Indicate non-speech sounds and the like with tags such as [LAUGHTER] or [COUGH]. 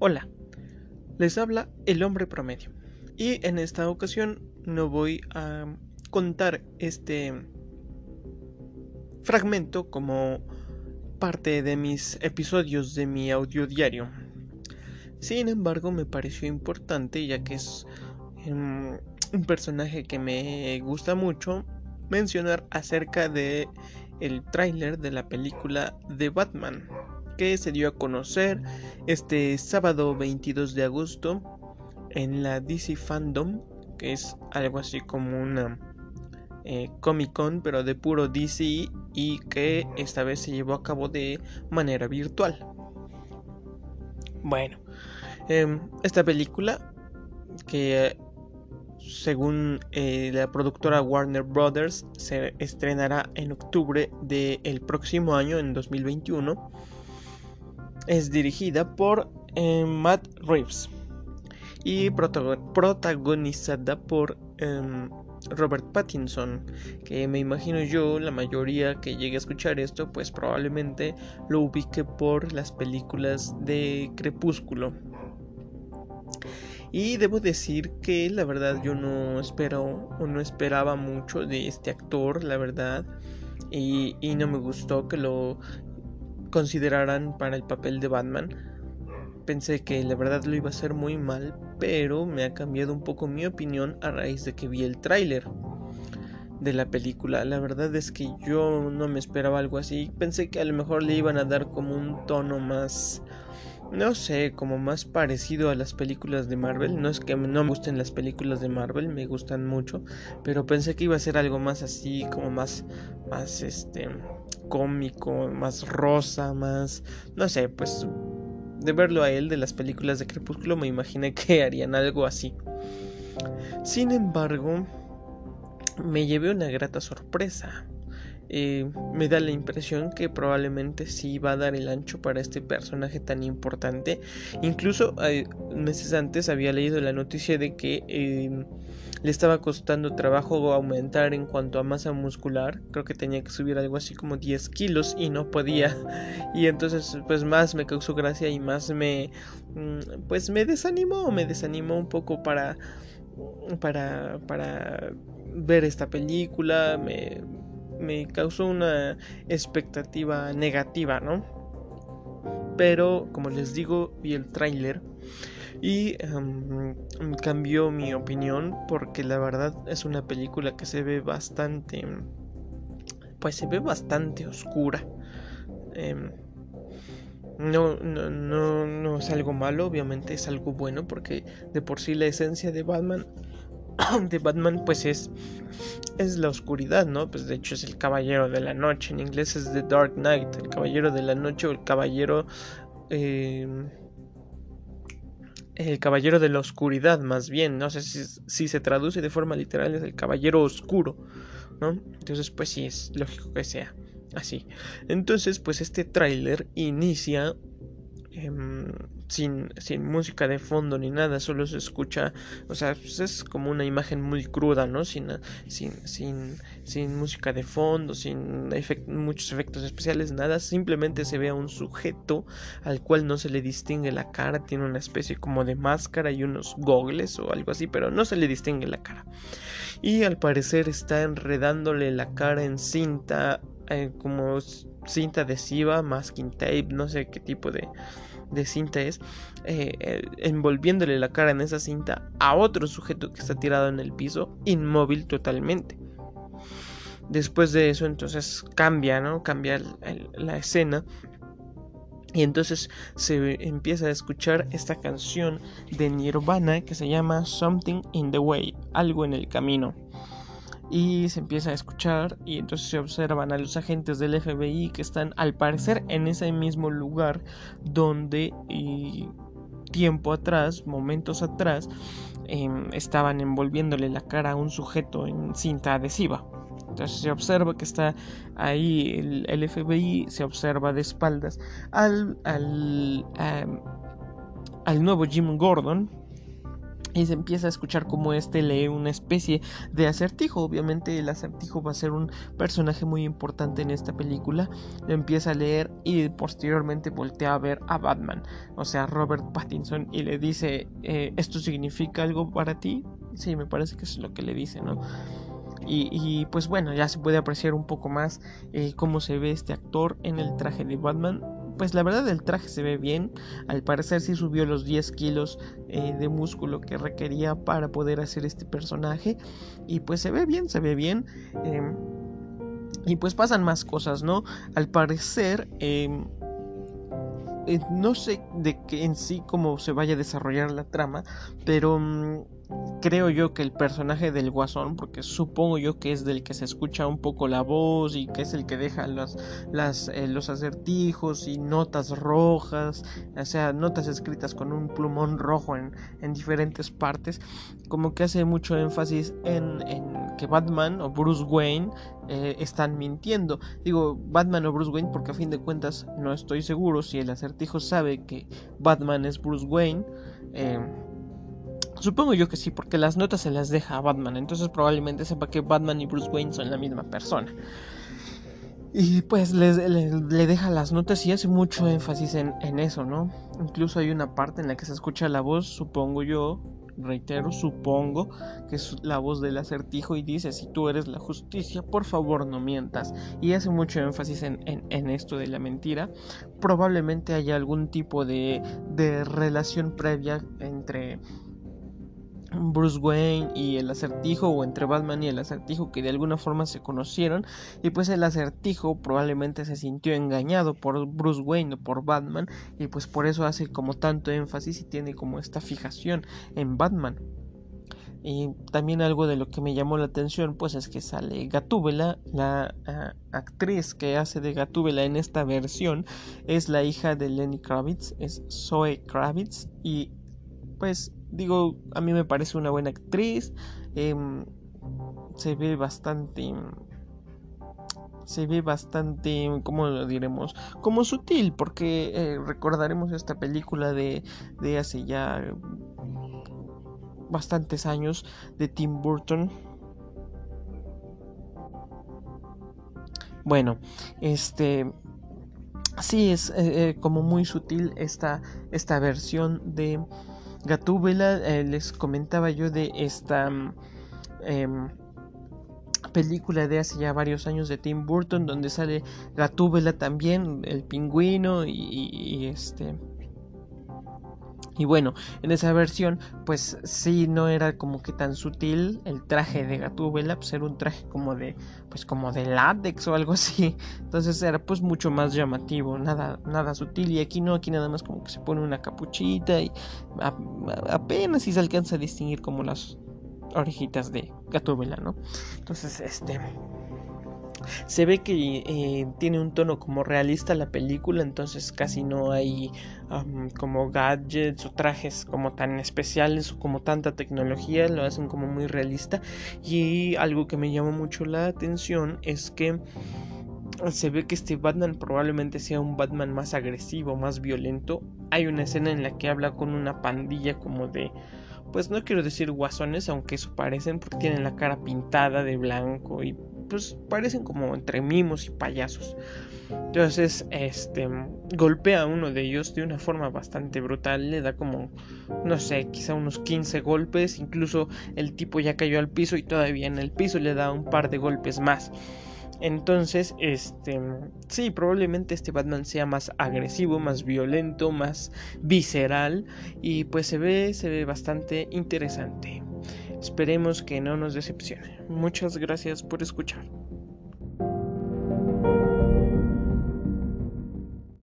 Hola, les habla el hombre promedio y en esta ocasión no voy a contar este fragmento como parte de mis episodios de mi audio diario. Sin embargo, me pareció importante ya que es em, un personaje que me gusta mucho mencionar acerca de el tráiler de la película de Batman que se dio a conocer este sábado 22 de agosto en la DC Fandom, que es algo así como una eh, Comic Con, pero de puro DC y que esta vez se llevó a cabo de manera virtual. Bueno, em, esta película que según eh, la productora Warner Brothers se estrenará en octubre del próximo año, en 2021 es dirigida por eh, Matt Reeves y protagonizada por em, Robert Pattinson, que me imagino yo, la mayoría que llegue a escuchar esto, pues probablemente lo ubique por las películas de Crepúsculo. Y debo decir que la verdad yo no espero o no esperaba mucho de este actor, la verdad. Y, y no me gustó que lo consideraran para el papel de Batman. Pensé que la verdad lo iba a hacer muy mal, pero me ha cambiado un poco mi opinión a raíz de que vi el tráiler de la película. La verdad es que yo no me esperaba algo así. Pensé que a lo mejor le iban a dar como un tono más no sé, como más parecido a las películas de Marvel. No es que no me gusten las películas de Marvel, me gustan mucho, pero pensé que iba a ser algo más así, como más, más, este, cómico, más rosa, más, no sé, pues de verlo a él de las películas de Crepúsculo me imaginé que [LAUGHS] harían algo así. Sin embargo, me llevé una grata sorpresa. Eh, me da la impresión que probablemente sí va a dar el ancho para este personaje tan importante. Incluso eh, meses antes había leído la noticia de que eh, le estaba costando trabajo aumentar en cuanto a masa muscular. Creo que tenía que subir algo así como 10 kilos y no podía. [LAUGHS] Y entonces pues más me causó gracia y más me mm, pues me desanimó, me desanimó un poco para para para ver esta película. Me, me causó una expectativa negativa, ¿no? Pero como les digo, vi el tráiler y em, cambió mi opinión porque la verdad es una película que se ve bastante pues se ve bastante oscura em, no, no, no, no es algo malo, obviamente es algo bueno porque de por sí la esencia de Batman [CLEARS THROAT] de Batman pues es es la oscuridad, ¿no? Pues de hecho es el caballero de la noche, en inglés es The Dark Knight, el caballero de la noche o el caballero eh, el caballero de la oscuridad, más bien, no sé si, se traduce de forma literal, es el caballero oscuro, ¿no? Entonces, pues sí, es lógico que sea así. Entonces, pues este tráiler inicia Em, sin, sin, música de fondo ni nada, solo se escucha, o sea, pues es como una imagen muy cruda, ¿no? Sin, sin, sin, sin música de fondo, sin muchos efectos especiales, nada, simplemente se ve a un sujeto al cual no se le distingue la cara, tiene una especie como de máscara y unos gogles o algo así, pero no se le distingue la cara. Y al parecer está enredándole la cara en cinta, eh, como cinta adhesiva, masking tape, no sé qué tipo de, de cinta es, eh, envolviéndole la cara en esa cinta a otro sujeto que está tirado en el piso, inmóvil totalmente. Después de eso, entonces cambia, ¿no? Cambia la escena. Y entonces se empieza a escuchar esta canción de Nirvana que se llama Something in the Way, algo en el camino y se empieza a escuchar y entonces se observan a los agentes del FBI que están al parecer en ese mismo lugar donde tiempo atrás, momentos atrás, em, estaban envolviéndole la cara a un sujeto en cinta adhesiva. Entonces se observa que está ahí el, FBI, se observa de espaldas al, al, al nuevo Jim Gordon, y se empieza a escuchar como este lee una especie de acertijo. Obviamente el acertijo va a ser un personaje muy importante en esta película. Empieza a leer y posteriormente voltea a ver a Batman, o sea, Robert Pattinson, y le dice, eh, ¿esto significa algo para ti? Sí, me parece que es lo que le dice, ¿no? Y, pues bueno, ya se puede apreciar un poco más eh, cómo se ve este actor en el traje de Batman pues la verdad el traje se ve bien. Al parecer sí subió los 10 kilos eh, de músculo que requería para poder hacer este personaje. Y pues se ve bien, se ve bien. Em, y pues pasan más cosas, ¿no? Al parecer... Em, eh, no sé de qué en sí cómo se vaya a desarrollar la trama, pero mm, creo yo que el personaje del guasón, porque supongo yo que es del que se escucha un poco la voz y que es el que deja las, las, eh, los acertijos y notas rojas, o sea, notas escritas con un plumón rojo en, en diferentes partes, como que hace mucho énfasis en, en que Batman o Bruce Wayne eh, están mintiendo. Digo Batman o Bruce Wayne porque a fin de cuentas no estoy seguro si el acertijo sabe que Batman es Bruce Wayne. Eh, Supongo yo que sí, porque las notas se las deja a Batman, entonces probablemente sepa que Batman y Bruce Wayne son la misma persona. Y pues le, deja las notas y hace mucho énfasis en, en, eso, ¿no? Incluso hay una parte en la que se escucha la voz, supongo yo, reitero, supongo que es la voz del acertijo y dice, si tú eres la justicia, por favor no mientas. Y hace mucho énfasis en, en, esto de la mentira. Probablemente haya algún tipo de, de relación previa entre Bruce Wayne y el acertijo o entre Batman y el acertijo que de alguna forma se conocieron y pues el acertijo probablemente se sintió engañado por Bruce Wayne o por Batman y pues por eso hace como tanto énfasis y tiene como esta fijación en Batman. Y también algo de lo que me llamó la atención pues es que sale Gatúbela, la ah, actriz que hace de Gatúbela en esta versión es la hija de Lenny Kravitz, es Zoe Kravitz y pues digo, a mí me parece una buena actriz. Em, se ve bastante. Se ve bastante, ¿cómo lo diremos? Como sutil, porque eh, recordaremos esta película de, de hace ya bastantes años de Tim Burton. Bueno, este sí es eh, eh, como muy sutil esta, esta versión de Gatúbela, eh, les comentaba yo de esta em, película de hace ya varios años de Tim Burton, donde sale Gatúbela también, el pingüino y este y bueno, en esa versión, pues sí, no era como que tan sutil el traje de Gatúbela, pues era un traje como de, pues como de látex o algo así. Entonces era pues mucho más llamativo, nada, nada sutil. Y aquí no, aquí nada más como que se pone una capuchita y apenas si se alcanza a distinguir como las orejitas de Gatúbela, ¿no? Entonces, este se ve que eh, tiene un tono como realista la película, entonces casi no hay como gadgets o trajes como tan especiales o como tanta tecnología, lo hacen como muy realista. Y algo que me llamó mucho la atención es que se ve que este Batman probablemente sea un Batman más agresivo, más violento. Hay una escena en la que habla con una pandilla como de pues no quiero decir guasones, aunque eso parecen porque tienen la cara pintada de blanco y pues parecen como entre mimos y payasos. Entonces, este golpea a uno de ellos de una forma bastante brutal, le da como no sé, quizá unos 15 golpes, incluso el tipo ya cayó al piso y todavía en el piso le da un par de golpes más. Entonces, este, sí, probablemente este Batman sea más agresivo, más violento, más visceral y pues se ve, se ve bastante interesante. Esperemos que no nos decepcione. Muchas gracias por escuchar.